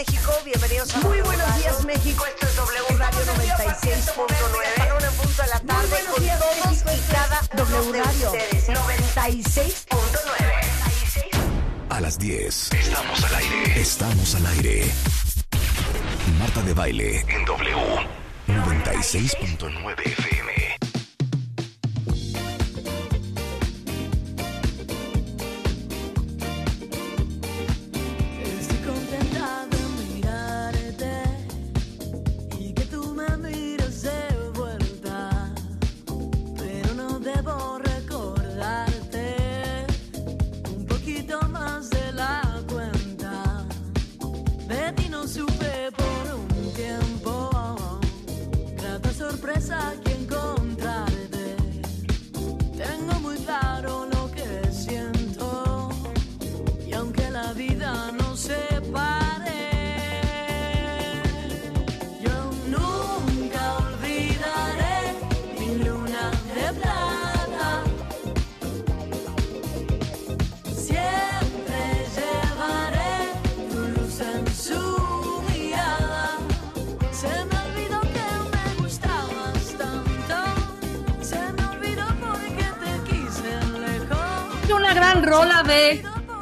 México, bienvenidos a Muy buenos días México, esto es W Radio 96.9. en punto de la tarde buenos con días, todos México, y cada W Radio. ustedes. 96.9. A las 10. Estamos al aire. Estamos al aire. Marta de baile en W. 96.9 FM.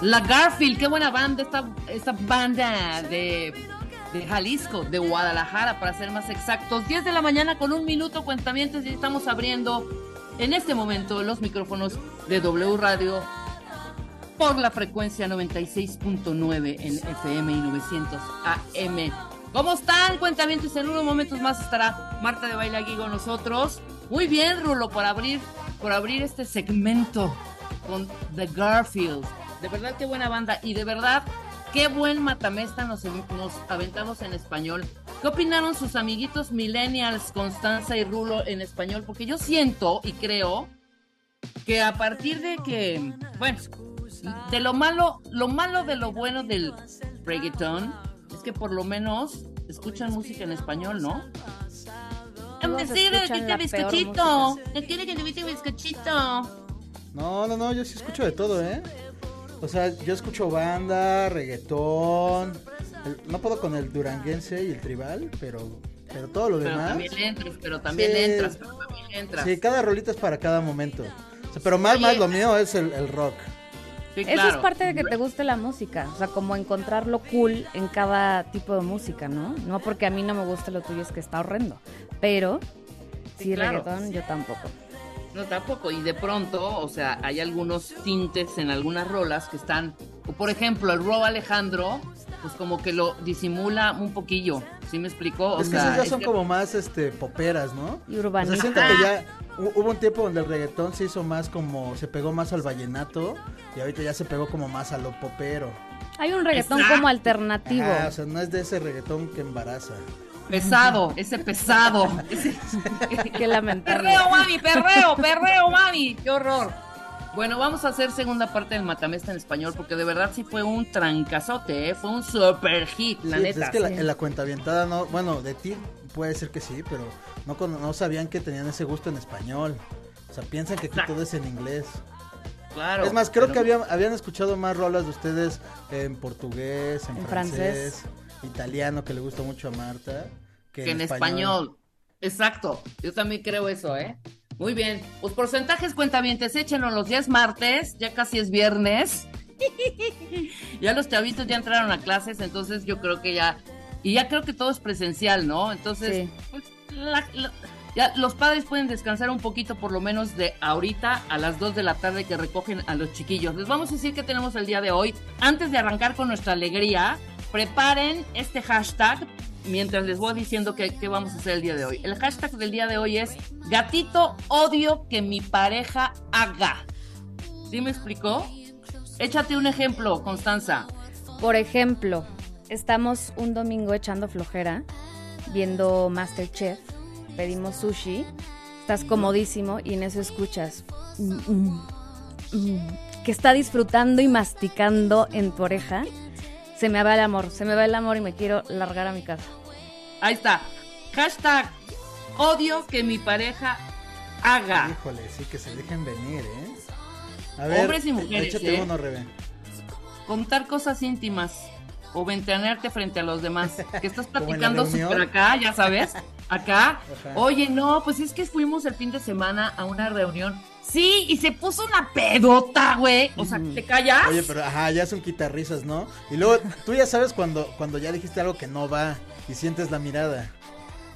La Garfield, qué buena banda, esta, esta banda de, de Jalisco, de Guadalajara, para ser más exactos. 10 de la mañana con un minuto, cuentamientos, y estamos abriendo en este momento los micrófonos de W Radio por la frecuencia 96.9 en FM y 900 AM. ¿Cómo están, cuentamientos? En unos momentos más estará Marta de Baile aquí con nosotros. Muy bien, Rulo, por abrir, por abrir este segmento con The Garfield. De verdad, qué buena banda. Y de verdad, qué buen matamesta nos, nos aventamos en español. ¿Qué opinaron sus amiguitos millennials, Constanza y Rulo, en español? Porque yo siento y creo que a partir de que, bueno, de lo malo, lo malo de lo bueno del reggaeton es que por lo menos escuchan música en español, ¿no? Sí, escuchan que la bizcochito. ¿Qué quiere que te bizcochito? No, no, no, yo sí escucho de todo, ¿eh? O sea, yo escucho banda, reggaetón. el- no puedo con el duranguense y el tribal, pero, pero todo lo Pero demás. también entras, pero también Sí. entras, pero también entras. Sí, cada rolita es para cada momento. O sea, pero más, Oye. más lo mío es el, el rock. Sí, Eso es parte de que te guste la música, o sea, como encontrar lo cool en cada tipo de música, ¿no? No porque a mí no me guste lo tuyo es que está horrendo, pero Sí, sí, claro. reggaetón yo tampoco. No, tampoco. Y de pronto, o sea, hay algunos tintes en algunas rolas que están. o Por ejemplo, el Rob Alejandro, pues como que lo disimula un poquillo. ¿Sí me explicó? O es que sea, esas ya es son que- como más este poperas, ¿no? Y O urbanita. sea, siento que ya hu- hubo un tiempo donde el reggaetón se hizo más como, se pegó más al vallenato y ahorita ya se pegó como más a lo popero. Hay un reggaetón Exacto. como alternativo. Ajá, o sea, no es de ese reggaetón que embaraza. Pesado, ese pesado. ese- Qué lamentable. Perreo, mami, perreo, perreo, mami. Qué horror. Bueno, vamos a hacer segunda parte del Matamesta en español porque de verdad sí fue un trancazote, ¿eh? fue un super hit, la Sí, pues neta. es que la, en la cuenta avientada no, bueno, de ti puede ser que sí, pero no, no sabían que tenían ese gusto en español. O sea, piensan que aquí todo es en inglés. Claro. es más, creo pero- que habían, habían escuchado más rolas de ustedes en portugués, en, En francés, francés. Italiano, que le gusta mucho a Marta, que, que en español. Exacto, yo también creo eso, ¿eh? Muy bien, pues porcentajes cuentavientes, échenos los días martes, ya casi es viernes. ya los chavitos ya entraron a clases, entonces yo creo que ya, y ya creo que todo es presencial, ¿no? Entonces, Sí. pues, la- la- ya los padres pueden descansar un poquito por lo menos de ahorita a las 2 de la tarde que recogen a los chiquillos. Les vamos a decir que tenemos el día de hoy. Antes de arrancar con nuestra alegría, preparen este hashtag mientras les voy diciendo qué vamos a hacer el día de hoy. El hashtag del día de hoy es gatito odio que mi pareja haga. ¿Sí me explicó? Échate un ejemplo, Constanza. Por ejemplo, estamos un domingo echando flojera, viendo Masterchef, pedimos sushi, estás comodísimo y en eso escuchas mm, mm, mm, que está disfrutando y masticando en tu oreja. Se me va el amor, se me va el amor y me quiero largar a mi casa. Ahí está. Hashtag odio que mi pareja haga. Híjole, sí, que se dejen venir, ¿eh? A ver, Hombres y mujeres, échate ¿eh? uno, Rebe. Contar cosas íntimas. o ventanearte frente a los demás. Que estás platicando súper acá, ya sabes, acá. Ajá. Oye, no, pues es que fuimos el fin de semana a una reunión. Sí, y se puso una pedota, güey. O sea, ¿te callas? Oye, pero ajá, ya es un quitarrisas, ¿no? Y luego tú ya sabes cuando, cuando ya dijiste algo que no va y sientes la mirada.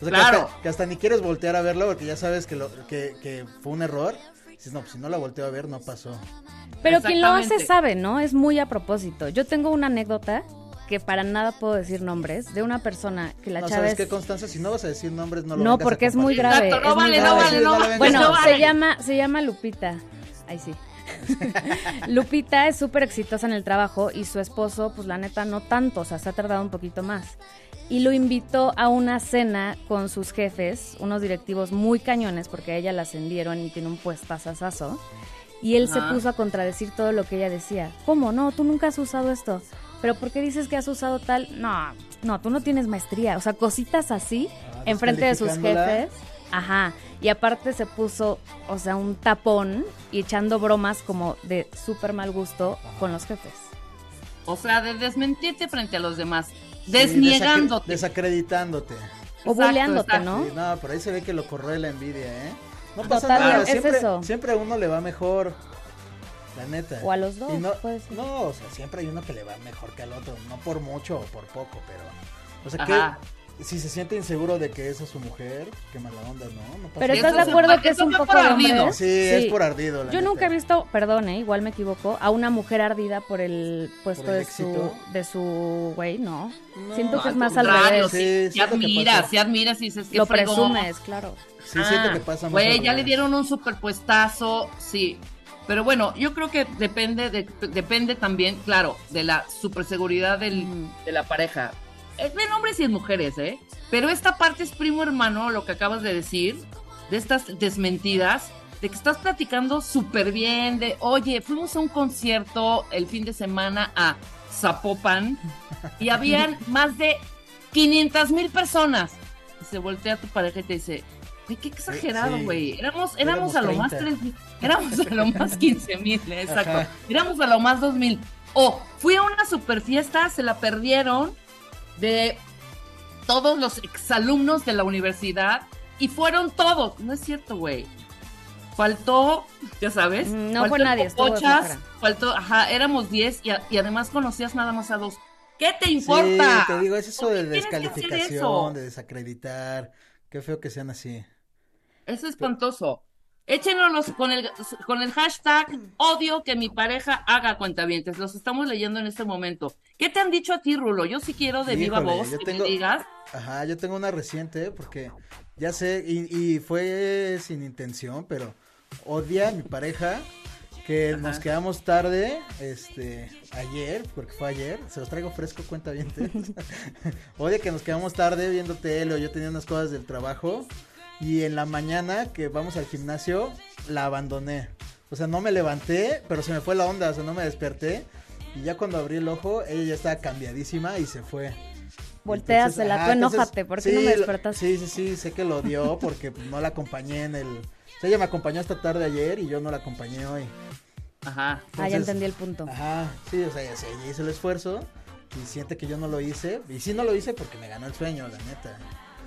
O sea, que Claro. hasta- que, hasta, ni quieres voltear a verlo porque ya sabes que, lo, que, que fue un error. Dices, no, pues si no la volteo a ver, no pasó. Pero quien lo hace sabe, ¿no? Es muy a propósito. Yo tengo una anécdota que para nada puedo decir nombres de una persona que la no, chava ¿sabes es... qué, Constanza? Si no vas a decir nombres, no lo No, porque es muy grave. Exacto, no es muy vale, no grave. vale, no vale. Bueno, no vale. se llama, se llama Lupita. Ahí sí. Lupita es súper exitosa en el trabajo y su esposo, pues la neta, no tanto, o sea, se ha tardado un poquito más. Y lo invitó a una cena con sus jefes, unos directivos muy cañones, porque a ella la ascendieron y tiene un puestazazazo. Y él se Ajá. puso a contradecir todo lo que ella decía. ¿Cómo? No, tú nunca has usado esto. ¿Pero por qué dices que has usado tal? No, no, tú no tienes maestría. O sea, cositas así, Ah, enfrente de sus jefes. Ajá. Y aparte se puso, o sea, un tapón y echando bromas como de súper mal gusto con los jefes. O sea, de desmentirte frente a los demás. Sí, Desniegándote. desacre- desacreditándote. O exacto. ¿no? Sí, no, por ahí se ve que lo corroe la envidia, ¿eh? No Total, pasa nada, es siempre, eso. siempre a uno le va mejor. La neta. O a los dos, no, puede ser. no, o sea, siempre hay uno que le va mejor que al otro, no por mucho o por poco, pero. O sea, Ajá. que si se siente inseguro de que esa es su mujer, qué mala onda, ¿no? no pasa Pero ¿estás de acuerdo que es un poco ardido. Sí, es por ardido. la Yo neta. nunca he visto, perdón, eh, igual me equivoco, a una mujer ardida por el puesto ¿Por el de su de su güey, no. No, Siento que es más al revés. Sí, sí, admiras, sí admiras y dices que Lo presumes, claro. Sí, siento que pasa más. Güey, al ya le dieron un superpuestazo, sí. Pero bueno, yo creo que depende de, depende también, claro, de la superseguridad del, Mm. de la pareja. Es en hombres y en mujeres, ¿eh? Pero esta parte es primo hermano, lo que acabas de decir, de estas desmentidas, de que estás platicando súper bien, de, oye, fuimos a un concierto el fin de semana a Zapopan y habían más de 500 mil personas. Y se voltea tu pareja y te dice, ay, qué exagerado, sí. güey. Éramos, Éramos éramos, a lo más 30. 3 mil, éramos a lo más 15 mil, exacto. Ajá. Éramos a lo más 2 mil. O fui a una super fiesta, se la perdieron de todos los exalumnos de la universidad y fueron todos. No es cierto, güey. Faltó, ya sabes. Mm, no faltó fue nadie, flojera. faltó, ajá, éramos 10 y, a- y además conocías nada más a dos. ¿Qué te Sí, importa? te digo, es eso ¿Por de descalificación, eso? de desacreditar. Qué feo que sean así. Es espantoso. Échenos con el, con el hashtag odio que mi pareja haga cuentavientes. Los estamos leyendo en este momento. ¿Qué te han dicho a ti, Rulo? Yo sí quiero de viva voz que tengo- me digas. Ajá, yo tengo una reciente, porque ya sé, y, y fue sin intención, pero odia a mi pareja que nos quedamos tarde, este, ayer, porque fue ayer, se los traigo fresco, cuenta bien. odia que nos quedamos tarde viendo tele o yo tenía unas cosas del trabajo y en la mañana que vamos al gimnasio la abandoné. O sea, no me levanté, pero se me fue la onda, o sea, no me desperté. Y ya cuando abrí el ojo, ella ya estaba cambiadísima y se fue. Voltéasela, Entonces, tú ajá, enójate, ¿por qué no me despertaste? Sí, sí, sí, sé que lo odió porque no la acompañé en el... O sea, ella me acompañó esta tarde ayer y yo no la acompañé hoy. Ajá. Ah, ya entendí el punto. Ajá, sí, o sea, ya sé, ella hizo el esfuerzo y siente que yo no lo hice. Y sí no lo hice porque me ganó el sueño, la neta.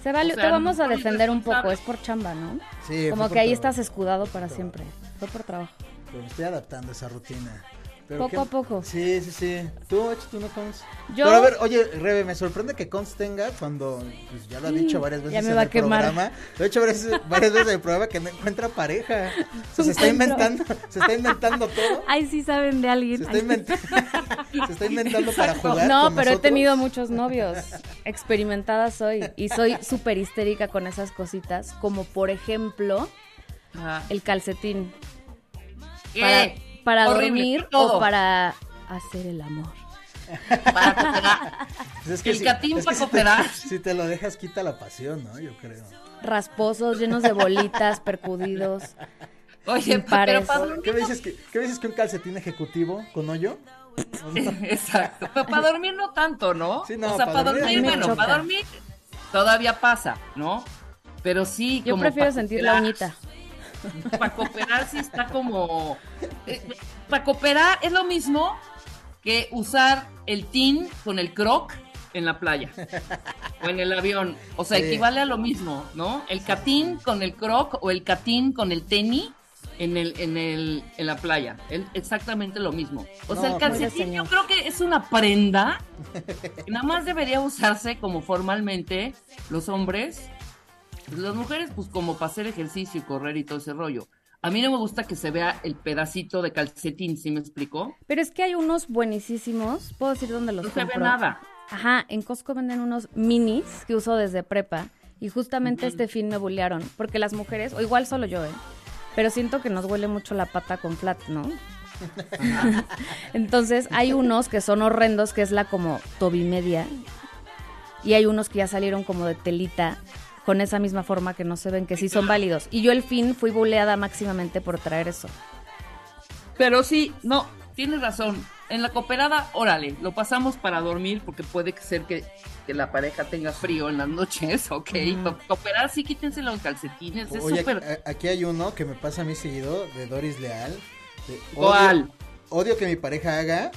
Se vale, o sea, te vamos a defender un poco, es por chamba, ¿no? Sí, Como que ahí trabajo, estás escudado para siempre. Fue por trabajo. Pero me estoy adaptando a esa rutina. Pero Poco qué- a poco. Sí, sí, sí. Tú, échate una cons. Yo- Pero a ver, oye, Rebe, me sorprende que cons tenga cuando, pues ya lo ha dicho varias veces ya me en va el a quemar. programa. Lo he dicho varias, varias veces en el programa que no encuentra pareja. O sea, se está inventando, se está inventando todo. Ay, sí saben de alguien. Se está, inventando, se está inventando para jugar. No, con pero he tenido muchos novios. Experimentada soy. Y soy súper histérica con esas cositas. Como por ejemplo, Ajá. el calcetín. ¿Qué? Para, para Horrible, dormir todo. o para hacer el amor. Para cooperar. Pues es El si- catín es para si te- cooperar. Si te lo dejas, quita la pasión, ¿no? Yo creo. Rasposos, llenos de bolitas, percudidos. Oye, pa- pero para dormir. ¿Qué me dices que, qué me dices que un calcetín ejecutivo con hoyo? Exacto. Pero para dormir no tanto, ¿no? Sí, no, o sea, para para dormir dormir, me bueno, choca. para dormir todavía pasa, ¿no? Pero sí, Yo como prefiero sentir la cooperar. uñita. Para cooperar sí está como... para cooperar es lo mismo que usar el tin con el croc en la playa o en el avión. O sea, Sí. equivale a lo mismo, ¿no? El catín con el croc o el catín con el tenis en el en el en la playa. El- exactamente lo mismo. O sea, No, el pues- calcetín yo creo que es una prenda que nada más debería usarse como formalmente los hombres. Las mujeres, pues como para hacer ejercicio y correr y todo ese rollo. A mí no me gusta que se vea el pedacito de calcetín, ¿sí me explicó? Pero es que hay unos buenísimos. ¿Puedo decir dónde los No se ve compro? nada. Ajá, en Costco venden unos minis que uso desde prepa. Y justamente este fin me bullearon. Porque las mujeres, o igual solo yo, ¿eh? Pero siento que nos huele mucho la pata con flat, ¿no? Entonces hay unos que son horrendos, que es la como tobimedia. Y hay unos que ya salieron como de telita, con esa misma forma que no se ven, que sí son válidos. Y yo el fin fui buleada máximamente por traer eso. Pero sí, no, tienes razón. En la cooperada, órale, lo pasamos para dormir porque puede ser que, que la pareja tenga frío en las noches, ok. Co- Cooperar, sí, quítense los calcetines, es Oye, a- aquí hay uno que me pasa a mí seguido de Doris Leal. de odio que mi pareja haga,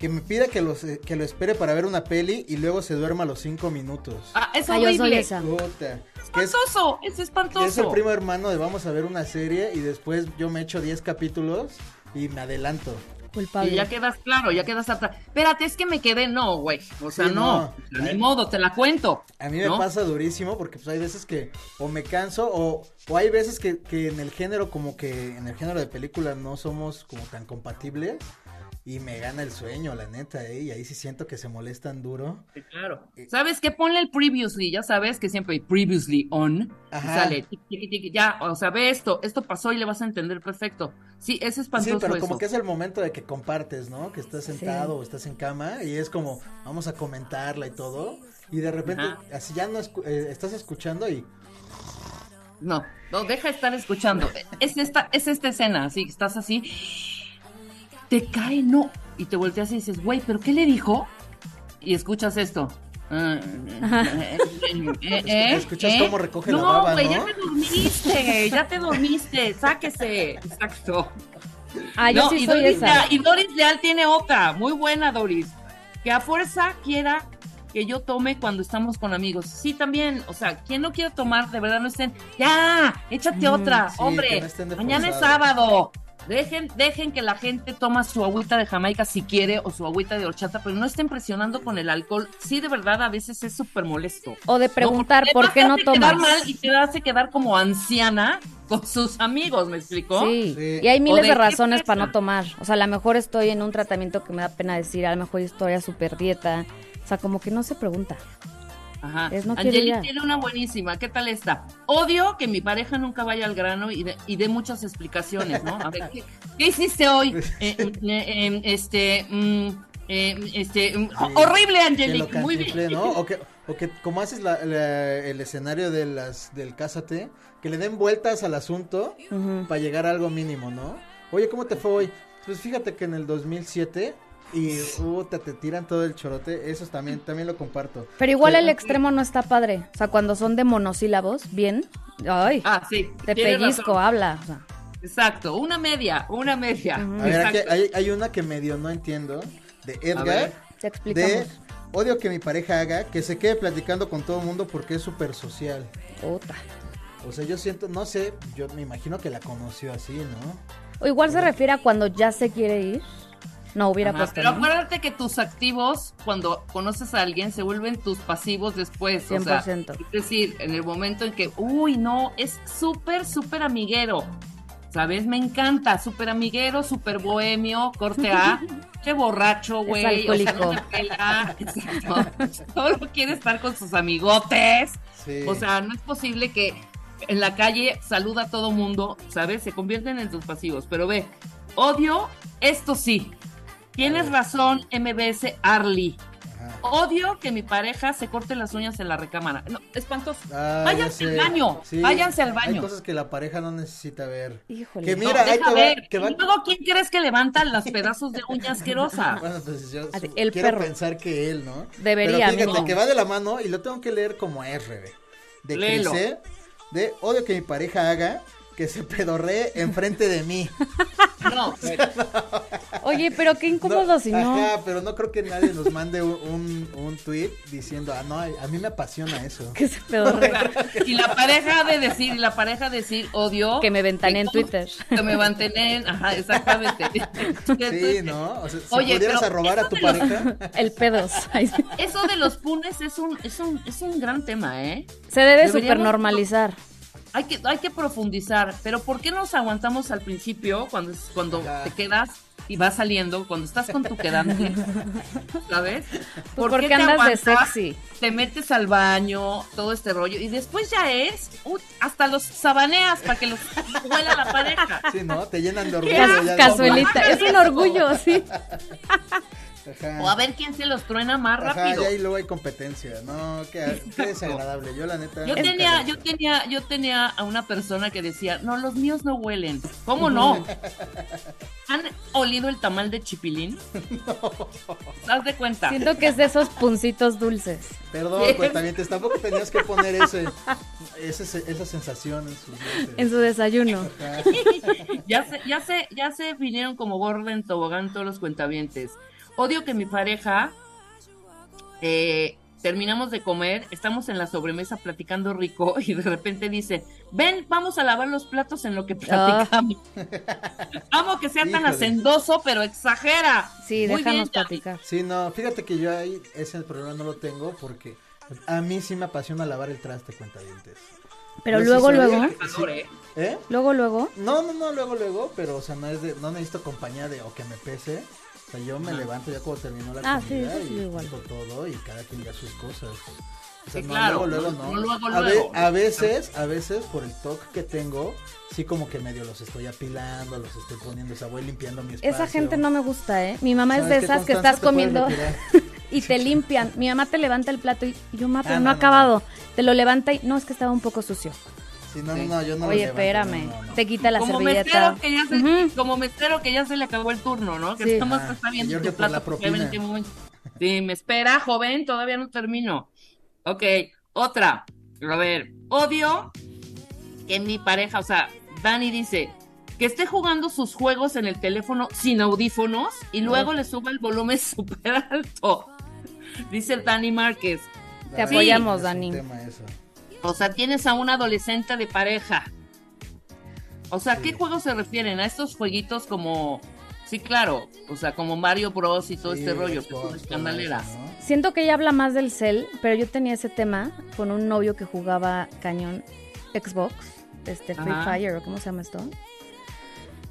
que me pida que, los, eh, que lo espere para ver una peli y luego se duerma a los cinco minutos. Ah, es yo soy horrible. esa. Puta. Que es, Espantoso, es que espantoso. es el primo hermano de vamos a ver una serie y después yo me echo 10 capítulos y me adelanto. Culpable. Y ya quedas claro, ya quedas atrás. Espérate, es que me quedé, no, güey. O sea, Sí, no. no. Ni modo, te la cuento. A mí me ¿no? pasa durísimo porque pues hay veces que o me canso o, o hay veces que, que en el género como que en el género de película no somos como tan compatibles y me gana el sueño, la neta, ¿eh? y ahí sí siento que se molestan duro. Sí, claro. ¿Sabes qué? Ponle el previously, ya sabes que siempre hay previously on. y Ajá. sale, tiqui, tiqui, tiqui, ya, o sea, ve esto, esto pasó y le vas a entender perfecto. Sí, es espantoso Sí, pero eso. como que es el momento de que compartes, ¿no? Que estás sentado o estás en cama y es como vamos a comentarla y todo y de repente Ajá. así ya no escu- eh, estás escuchando y No, no, deja de estar escuchando. Es esta, es esta escena, así, estás así, te cae, no, y te volteas y dices, güey, ¿pero qué le dijo? Y escuchas esto. Eh, eh, Escuchas cómo recoge la no, baba, ¿no? ya te dormiste, ya te dormiste, sáquese. Exacto. Ah, yo No, sí y, soy Doris esa. Leal, y Doris Leal tiene otra, muy buena Doris, que a fuerza quiera que yo tome cuando estamos con amigos. Sí, también, o sea, quien no quiere tomar, de verdad no estén, ya, échate Mm, otra, sí, hombre, no mañana es sábado. Dejen, dejen que la gente toma su agüita de Jamaica si quiere o su agüita de horchata, pero no estén presionando con el alcohol. Sí, de verdad, a veces es súper molesto. O de preguntar, No, ¿por qué no tomas? mal y te hace quedar como anciana con sus amigos, ¿me explicó? Sí. Sí. y hay miles de razones para no tomar. O sea, a lo mejor estoy en un tratamiento que me da pena decir, a lo mejor estoy a super dieta. O sea, como que no se pregunta. Ajá. Es no quiero Angelique ya. tiene una buenísima. ¿Qué tal esta? Odio que mi pareja nunca vaya al grano y dé y muchas explicaciones, ¿no? A ver, ¿qué, qué hiciste hoy? Eh, eh, eh, este, mm, eh, este, mm, horrible, Angelique. Muy bien. ¿no? O que, o que como haces la- la- el escenario de las, del Cásate, que le den vueltas al asunto para llegar a algo mínimo, ¿no? Oye, ¿cómo te fue hoy? Pues fíjate que en el 2007 y puta, te tiran todo el chorote, eso también, también lo comparto. Pero igual Pero- el extremo no está padre. O sea, cuando son de monosílabos, bien. Ay, Ah, sí. te pellizco, razón. habla. o sea. Exacto. Una media, una media. A ver, aquí hay, hay una que medio no entiendo, de. Edgar, Te explicamos. de odio que mi pareja haga, que se quede platicando con todo el mundo porque es súper social. Puta. O sea, yo siento, no sé, yo me imagino que la conoció así, ¿no? O igual se refiere a cuando ya se quiere ir. No, hubiera Ajá, puesto. pero ¿no? acuérdate que tus activos, cuando conoces a alguien, se vuelven tus pasivos después. O sea, 100%. es decir, en el momento en que, uy, no, es súper, súper amiguero. ¿Sabes? Me encanta, súper amiguero, súper bohemio, corte A. Qué borracho, güey. O sea, alcohólico. no pela. Solo quiere estar con sus amigotes. Sí. O sea, no es posible que en la calle saluda a todo mundo, ¿sabes? Se convierten en sus pasivos. Pero ve, odio, esto sí. Tienes razón, MBS Arly. Odio que mi pareja se corte las uñas en la recámara. No, espantoso. Ah, ya váyanse al baño. Sí, váyanse al Hay baño. cosas que la pareja no necesita ver. Híjole. Que No, mira, ahí deja te va, ver. que va- Y luego, ¿quién crees que levanta los pedazos de uña asquerosa? Bueno, pues yo su- el quiero perro. pensar que él, ¿no? Debería, Pero fíjate amigo. que va de la mano y lo tengo que leer como es, Rebe. De crecer, de odio que mi pareja haga, que se pedorree enfrente de mí. No, Oye, pero qué incómodo si no. Ajá, pero no creo que nadie nos mande un, un, un tweet diciendo, ah, no, a mí me apasiona eso. Que se pedorre. y la pareja de decir, y la pareja de decir odio. Que me ventané en Twitter. Que me mantenén, ajá, exactamente. Sí, ¿no? O sea, si Oye, pudieras arrobar a tu los- pareja, El pedos. Eso de los punes es un, es un, es un gran tema, ¿eh? Se debe Deberíamos- super normalizar. Hay que, hay que profundizar, pero ¿por qué nos aguantamos al principio cuando, es- cuando Ajá. te quedas y vas saliendo, cuando estás con tu quedante, ¿sabes? Pues ¿Por porque qué te andas de aguantas? sexy. Te metes al baño, todo este rollo, y después ya es, uh, hasta los sabaneas para que los huela la pareja. sí, ¿no? Te llenan de orgullo. Ya Cazuelita. Es un orgullo, sí. Ajá. O a ver quién se los truena más Ajá, rápido. y ahí luego hay competencia, no, qué, qué desagradable, yo la neta. Yo tenía, yo tenía, yo tenía a una persona que decía, no, los míos no huelen. ¿Cómo no? ¿Han olido el tamal de chipilín? ¿Haz de cuenta? Siento que es de esos puncitos dulces. Perdón, Sí. cuentamientos, tampoco tenías que poner ese, ese, esa sensación en sus. En su desayuno. Ya se, ya se, ya se vinieron como gorda en tobogán todos los cuentavientes. Odio que mi pareja eh, terminamos de comer, estamos en la sobremesa platicando rico y de repente dice, ven, vamos a lavar los platos en lo que platicamos. Amo que sea tan hacendoso, pero exagera. Sí, Muy déjanos bien, platicar. Sí, no, fíjate que yo ahí ese problema no lo tengo porque a mí sí me apasiona lavar el traste, cuentavientes. Pero Yo sí luego, luego, ¿eh? ¿Eh? luego, luego. No, no, no, luego, luego, pero, o sea, no es de, no necesito compañía de, o que me pese. O sea, yo me levanto ya cuando termino la Ah, sí, comida eso sí, y igual. todo y cada quien ya sus cosas. O sea, Sí, no, claro, luego, luego, no- no. luego, a, ve- a veces, a veces, por el toque que tengo, sí como que medio los estoy apilando, los estoy poniendo, o sea, voy limpiando mi espacio. Esa gente no me gusta, ¿eh? Mi mamá es ¿Sabes de esas que estás comiendo y te limpian. Mi mamá te levanta el plato y yo, ma, pero Ah, no, no, ha no, acabado. Te lo levanta y no, es que estaba un poco sucio. Sí, no, Sí. no, no, yo no lo Oye, levanto, espérame. no, no, no. Te quita la como servilleta. mesero que ya se, como mesero que ya se le acabó el turno, ¿no? Que Sí. estamos Ah, está viendo yo tu plato. Sí, me espera, joven, todavía no termino. Ok, otra. A ver, odio que mi pareja, o sea, Dani dice que esté jugando sus juegos en el teléfono sin audífonos y luego le suba el volumen súper alto. Dice Dani Márquez. Te Sí. apoyamos, Es un Dani. tema eso. O sea, tienes a un adolescente de pareja. O sea, ¿qué Sí. juegos se refieren? ¿A estos jueguitos como... Sí, claro, o sea, como Mario Bros y todo Sí, este rollo, que es una escandalera. eso, ¿no? Siento que ella habla más del cel, pero yo tenía ese tema con un novio que jugaba cañón Xbox, este Free Ajá. Fire o cómo se llama esto.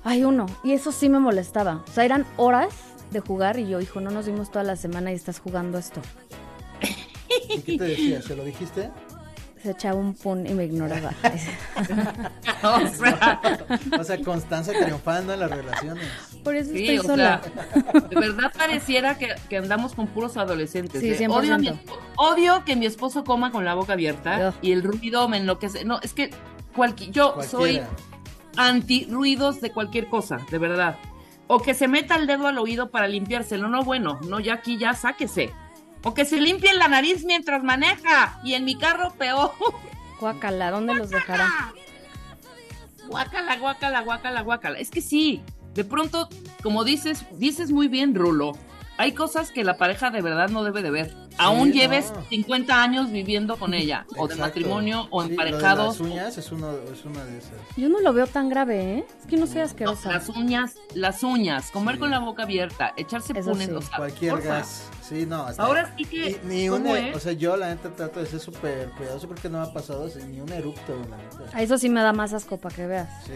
Hay uno, y eso sí me molestaba. O sea, eran horas de jugar y yo, hijo, no nos vimos toda la semana y estás jugando esto. ¿Y qué te decía? ¿Se lo dijiste? Se echaba un pun y me ignoraba. o sea, O sea, Constanza triunfando en las relaciones. Por eso sí, estoy o sola. sea, de verdad pareciera que, que andamos con puros adolescentes. Sí, ¿eh? 100%. Odio, mi odio que mi esposo coma con la boca abierta y el ruido me enloquece. No, es que cualqui- yo soy anti ruidos de cualquier cosa, de verdad. O que se meta el dedo al oído para limpiárselo, no bueno, no, ya aquí ya sáquese. O que se limpie la nariz mientras maneja, y en mi carro peor. Guácala, ¿dónde los dejará? Guácala, guácala, guácala, guácala. Es que sí, de pronto, como dices, dices muy bien, Rulo, hay cosas que la pareja de verdad no debe de ver. Aún no. lleves 50 años viviendo con ella, o de Exacto. matrimonio, o Sí, emparejados. Lo de las uñas es, uno, es una de esas. Yo no lo veo tan grave, ¿eh? Es que no soy No, asquerosa. las uñas, las uñas, comer Sí. con la boca abierta, echarse punes, sí. o sea, Cualquier porfa. gas. Sí, no. hasta- Ahora sí que, ni un, o sea, yo la neta trato de ser súper cuidadoso porque no me ha pasado así, ni un eructo, la neta. A eso sí me da más asco para que veas. Sí.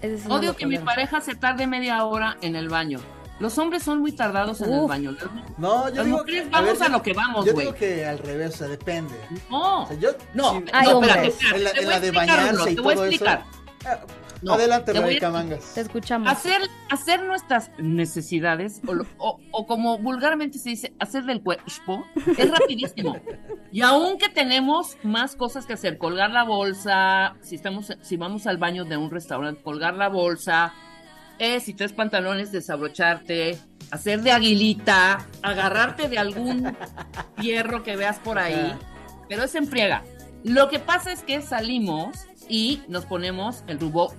Sí no Odio que mi pareja se tarde media hora en el baño. Los hombres son muy tardados en el Uf. baño. No, yo Las digo mujeres que- vamos a yo- lo que vamos, Yo güey. digo que al revés, o sea, depende. No, O sea, yo, no, sí- no, Ay, espérate, hombres. espérate, En la- te en voy a la de explicar, bañarse y te voy a todo eso. explicar. Ah, No, Adelante, a- Rebeca Mangas. Te escuchamos. Hacer, hacer nuestras necesidades, o, lo- o- o como vulgarmente se dice, hacer del cuerpo, es rapidísimo. Y aunque tenemos más cosas que hacer, colgar la bolsa, si estamos, si vamos al baño de un restaurante, colgar la bolsa, eh, si traes pantalones, desabrocharte, hacer de aguilita, agarrarte de algún hierro que veas por ahí, pero es en friega. Lo que pasa es que salimos y nos ponemos el rubor,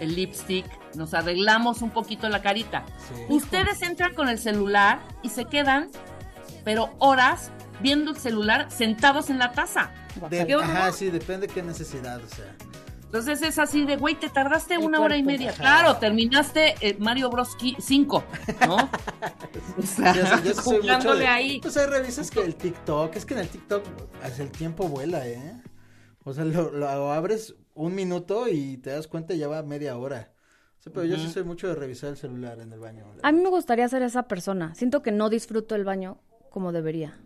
el lipstick, nos arreglamos un poquito la carita. Sí. Ustedes entran con el celular y se quedan, pero horas viendo el celular sentados en la taza. De- ajá, sí, depende qué necesidad, o sea. Entonces es así de, güey, te tardaste El una hora y media. Ajá. Claro, terminaste eh, Mario Bros 5, ¿no? o sea, Yo, soy- yo soy mucho jugándole de- ahí. Pues ahí revisas que el TikTok, es que en el TikTok hasta el tiempo vuela, ¿eh? O sea, lo, lo abres un minuto y te das cuenta y ya va media hora. O sea, pero yo sí soy mucho de revisar el celular en el baño. A mí me gustaría ser esa persona. Siento que no disfruto el baño como debería.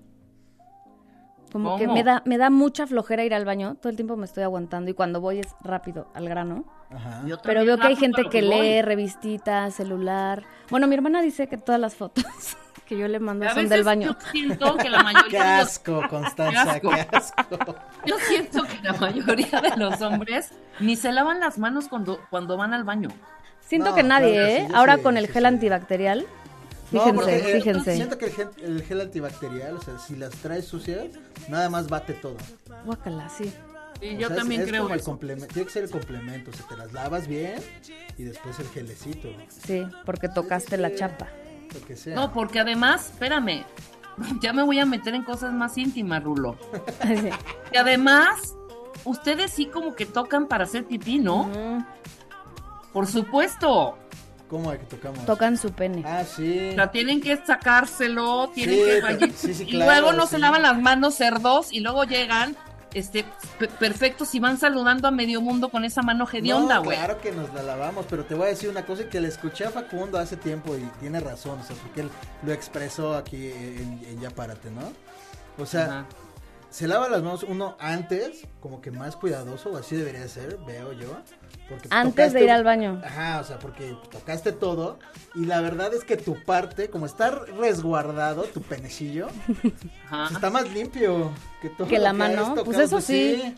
Como que me da, me da mucha flojera ir al baño. Todo el tiempo me estoy aguantando y cuando voy es rápido, al grano. Ajá. Yo Pero veo que hay gente que lee revistitas, celular. Bueno, mi hermana dice que todas las fotos que yo le mando A son veces del baño. Yo siento que la Qué mayoría los, asco, Constanza, Qué qué asco. yo siento que la mayoría de los hombres ni se lavan las manos cuando, cuando van al baño. Siento No, que nadie, claro que ¿eh? sí, Ahora sí, con el sí, gel sí. Antibacterial. No, Fíjense, porque, eh, fíjense. Siento que el gel, el gel antibacterial, o sea, si las traes sucias, nada más bate todo. Guácala, sí. Sí, O yo sea, también es creo como el complemento, tiene que ser el complemento, o sea, te las lavas bien y después el gelecito, Sí, porque tocaste la chapa. lo que sea. No, porque además, espérame, ya me voy a meter en cosas más íntimas, Rulo. Sí. Y además, ustedes sí como que tocan para hacer pipí, ¿no? Por supuesto. ¿Cómo de que tocamos? Tocan su pene. Ah, sí. O sea, tienen que sacárselo, tienen Sí, que pero- sí, y luego no sí. se lavan las manos cerdos y luego llegan este pe- perfectos y van saludando a medio mundo con esa mano hedionda, No, güey. claro que nos la lavamos, pero te voy a decir una cosa que le escuché a Facundo hace tiempo y tiene razón, o sea, porque él lo expresó aquí en, en Ya Párate, ¿no? O sea, Ajá. Se lava las manos uno antes, como que más cuidadoso, o así debería ser, veo yo. Porque Antes de ir al baño. Ajá, o sea, porque tocaste todo y la verdad es que tu parte, como está resguardado, tu penecillo, pues está más limpio que todo Que la mano, tocado, pues eso sí.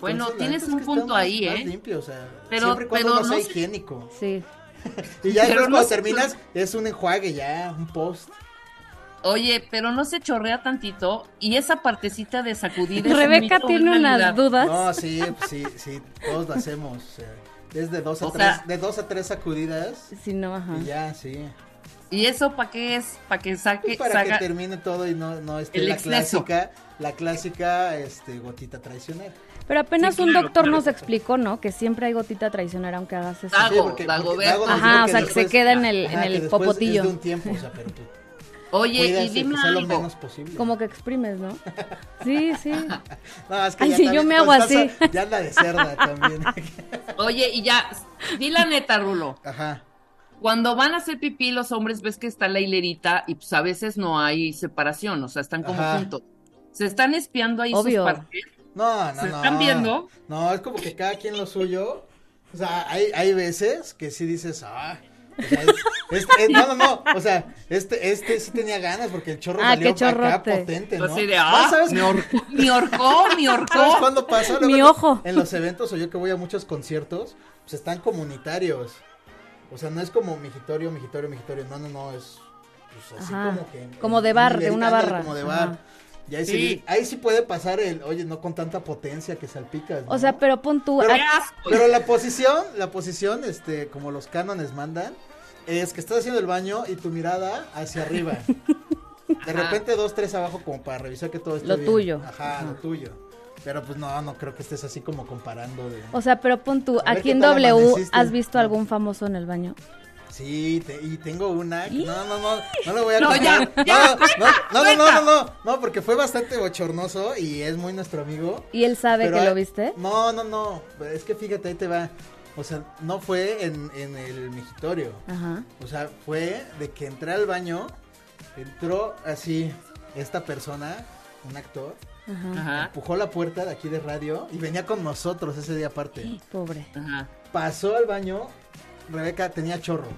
Bueno, Entonces, tienes un punto ahí, más ¿eh? limpio, o sea, Pero- siempre cuando pero no sea no higiénico. Sí. Y ya Pero después no cuando terminas es un enjuague ya, un post. Oye, pero no se chorrea tantito y esa partecita de sacudir Rebeca mito, tiene una unas realidad. dudas. No, sí, pues sí, sí, todos lo hacemos. O sea, es de dos a O tres, sea- de dos a tres sacudidas Sí, no, ajá. y ya, sí. ¿Y eso para qué es? Para que saque, Pues para saca- que termine todo y no, no esté El la exceso. clásica, la clásica, este, gotita traicionera. Pero apenas Sí, un claro, doctor claro. nos explicó, ¿no? Que siempre hay gotita traicionera aunque hagas eso. Dago, Sí, porque- porque Dagoberto. Dago nos Ajá, o sea, que se queda en el, ajá, en que el después popotillo. Es de un tiempo, o sea, pero tú Oye, y dime que sea lo menos posible. Como que exprimes, ¿no? Sí, sí. No, es que Ay, ya también yo me hago así. Ya anda de cerda también. Oye, y ya, di la neta, Rulo. Ajá. Cuando van a hacer pipí los hombres ves que está la hilerita y pues a veces no hay separación, o sea, están como Ajá. juntos. Se están espiando ahí Obvio. sus partes. No, no, ¿Se no. están viendo? No, es como que cada quien lo suyo. O sea, hay, hay veces que sí dices, ah. O sea, no, no, no. O sea, este, este sí tenía ganas porque el chorro Ah, salió qué acá potente, ¿no? Así de, No, ah, ¿sabes? me, hor- me horcó, me ¿Sabes horcó. cuándo pasa? Mi Luego, ojo. En los eventos o yo que voy a muchos conciertos, pues están comunitarios. O sea, no es como migitorio, migitorio, migitorio. No, no, no, es pues, así Ajá. como que. Como de bar, de una barra. Como de Ajá. Y ahí sí. Sí. ahí sí puede pasar el, oye, no con tanta potencia que salpicas. O ¿no? sea, pero pon tú. Pero- Qué a- asco. Pero la posición, la posición, este, como los cánones mandan, es que estás haciendo el baño y tu mirada hacia arriba. De repente dos, tres abajo como para revisar que todo esté Lo bien. tuyo. Ajá, Ajá. lo tuyo. Pero pues no, no creo que estés así como comparando de... O sea, pero pon tú. Aquí en W, amaneciste. ¿has visto algún famoso en el baño? Sí, te- y tengo una. No, no, no, no le voy a No, contar. ya, ya, no, no, no, no, no, no, no, no, porque fue bastante bochornoso y es muy nuestro amigo. ¿Y él sabe Pero que hay- lo viste? No, no, no, es que fíjate, ahí te va. O sea, no fue en, en el migitorio. Ajá. O sea, fue de que entré al baño, entró así esta persona, un actor, Ajá. Ajá, empujó la puerta de aquí de radio y venía con nosotros ese día aparte. Pobre. ajá. Pasó al baño, Rebeca tenía chorro.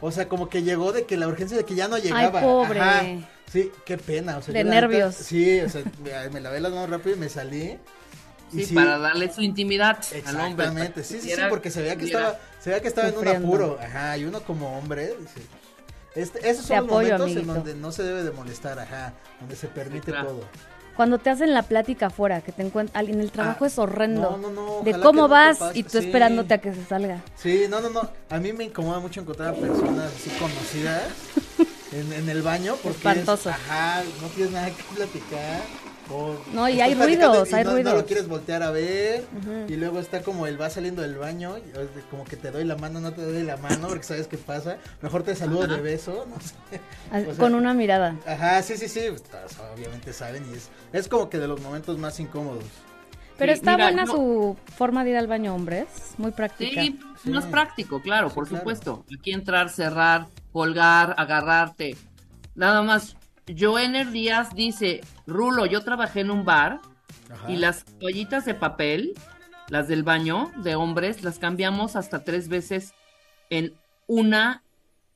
O sea, como que llegó de que la urgencia de que ya no llegaba. pobre. Ajá. Sí, qué pena. O sea, De neta- nervios. sí, o sea, me, lavé las manos rápido y me salí. Y Sí, para darle su intimidad. Exactamente, sí, sí, sí, porque se veía que estaba, se veía que estaba en un apuro, ajá, y uno como hombre, dice, este, esos Te son los apoyo, momentos en donde no se debe de molestar, ajá, donde se permite claro. todo. Cuando te hacen la plática afuera, que te encuentran, en el trabajo Ah, es horrendo. no, no, no, de cómo no vas y tú sí. esperándote a que se salga. Sí, no, no, no. A mí me incomoda mucho encontrar a personas así conocidas en, en el baño porque es- Espantoso. ajá, no tienes nada que platicar. No, y hay ruidos, y hay no, ruidos. No lo quieres voltear a ver y luego está como el va saliendo del baño, es como que te doy la mano, no te doy la mano porque sabes qué pasa. Mejor te saludo de beso, no sé. O sea, con una mirada. Ajá, sí, sí, sí, pues, obviamente saben y es, es como que de los momentos más incómodos. Pero Sí, está mira, buena no- su forma de ir al baño, hombres. Muy práctica. Sí, Sí. más práctico, claro, Sí, por claro. supuesto. Aquí entrar, cerrar, colgar, agarrarte. Nada más. Joener Díaz dice, Rulo, yo trabajé en un bar Ajá. y las toallitas de papel, las del baño de hombres, las cambiamos hasta tres veces en una,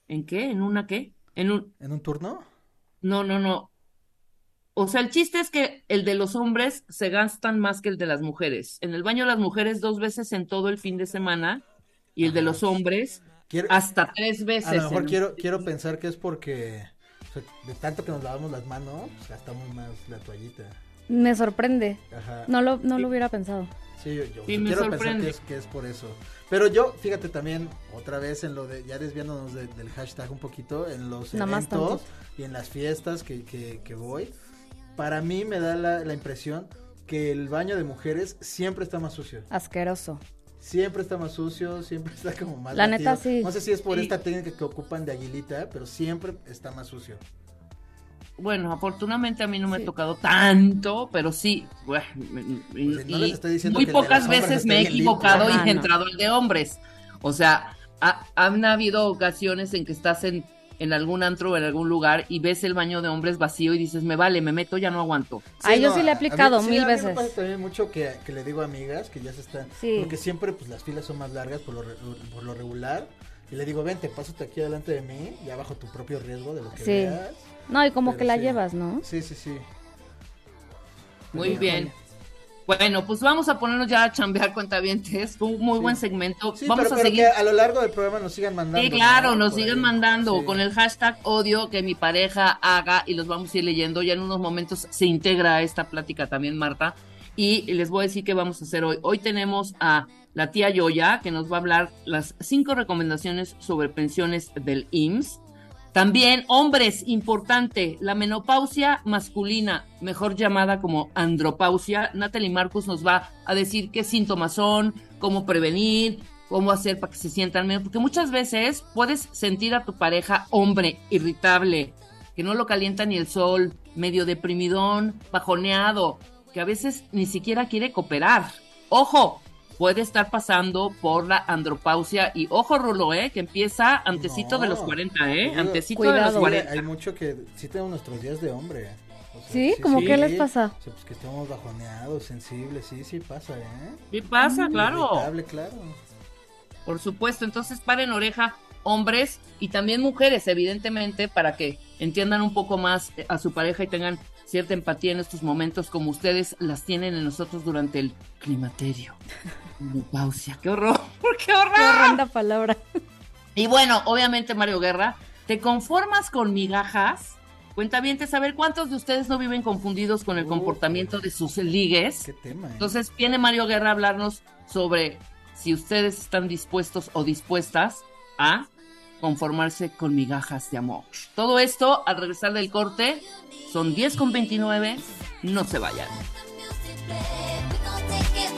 ¿en qué? ¿En una qué? En un, ¿En un turno? no, no, no. O sea, el chiste es que el de los hombres se gastan más que el de las mujeres. En el baño de las mujeres dos veces en todo el fin de semana y el de los hombres Quiero, hasta tres veces. A lo mejor quiero, quiero pensar que es porque de tanto que nos lavamos las manos, gastamos más la toallita. Me sorprende. Ajá. No lo, no lo hubiera pensado. Sí, yo, yo Sí, me quiero sorprende. pensar que es, que es por eso. Pero yo, fíjate también, otra vez en lo de, ya desviándonos de- del hashtag un poquito, en los Nada eventos y en las fiestas que, que, que voy, para mí me da la, la impresión que el baño de mujeres siempre está más sucio. Asqueroso. Siempre está más sucio, siempre está como más La neta, sí. No sé si es por Sí. esta técnica que ocupan de aguilita, pero siempre está más sucio. Bueno, afortunadamente a mí no me Sí. ha tocado tanto, pero sí. bueno, y- Pues, no les estoy diciendo muy que pocas veces me he limpio. equivocado y he no. entrado el de hombres. O sea, ha- han habido ocasiones en que estás en, en algún antro o en algún lugar y ves el baño de hombres vacío y dices, me vale, me meto, ya no aguanto. Ah, yo no, sí le he a- a mí- aplicado sí, mil a mí me veces. pasa también mucho que, que le digo a amigas que ya se están, Sí. porque siempre pues las filas son más largas por lo, re- por lo regular. Y le digo, vente, pásate aquí delante de mí, ya bajo tu propio riesgo de lo que Sí. veas. No, y como Pero que la sí. llevas, ¿no? Sí, sí, sí. Muy Pero, bien. Bueno, pues vamos a ponernos ya a chambear cuentavientes. Fue un muy Sí. buen segmento. Sí, vamos pero, a seguir. que a lo largo del programa nos sigan mandando. Sí, claro, ¿no? nos ahí. mandando Sí. con el hashtag odio que mi pareja haga y los vamos a ir leyendo. Ya en unos momentos se integra a esta plática también Marta. Y les voy a decir qué vamos a hacer hoy. Hoy tenemos a la tía Yoya que nos va a hablar las cinco recomendaciones sobre pensiones del IMSS. También, hombres, importante, la menopausia masculina, mejor llamada como andropausia. Natalie Marcus nos va a decir qué síntomas son, cómo prevenir, cómo hacer para que se sientan menos. Porque muchas veces puedes sentir a tu pareja hombre irritable, que no lo calienta ni el sol, medio deprimidón, bajoneado, que a veces ni siquiera quiere cooperar. Ojo, puede estar pasando por la andropausia y ojo Rulo, eh, que empieza antecito de los No. 40, eh, Digo, antecito de los Cuidado. Sí, 40. hay mucho que sí tenemos nuestros días de hombre. O sea, ¿Sí? ¿Cómo qué les pasa? O sea, pues que estamos bajoneados, sensibles, sí, sí pasa, ¿eh? ¿Qué pasa? Claro. Irritable, claro. Por supuesto, entonces paren oreja hombres y también mujeres, evidentemente, para que entiendan un poco más eh, a su pareja y tengan cierta empatía en estos momentos como ustedes las tienen en nosotros durante el climaterio. Menopausia, qué horror, qué Qué horror. horrenda palabra. Y bueno, obviamente Mario Guerra, ¿te conformas con migajas? Cuenta bien, saber cuántos de ustedes no viven confundidos con el Uh. comportamiento de sus ligues. Qué tema, ¿eh? Entonces viene Mario Guerra a hablarnos sobre si ustedes están dispuestos o dispuestas a conformarse con migajas de amor. Todo esto al regresar del corte son 10 con 29. No se vayan.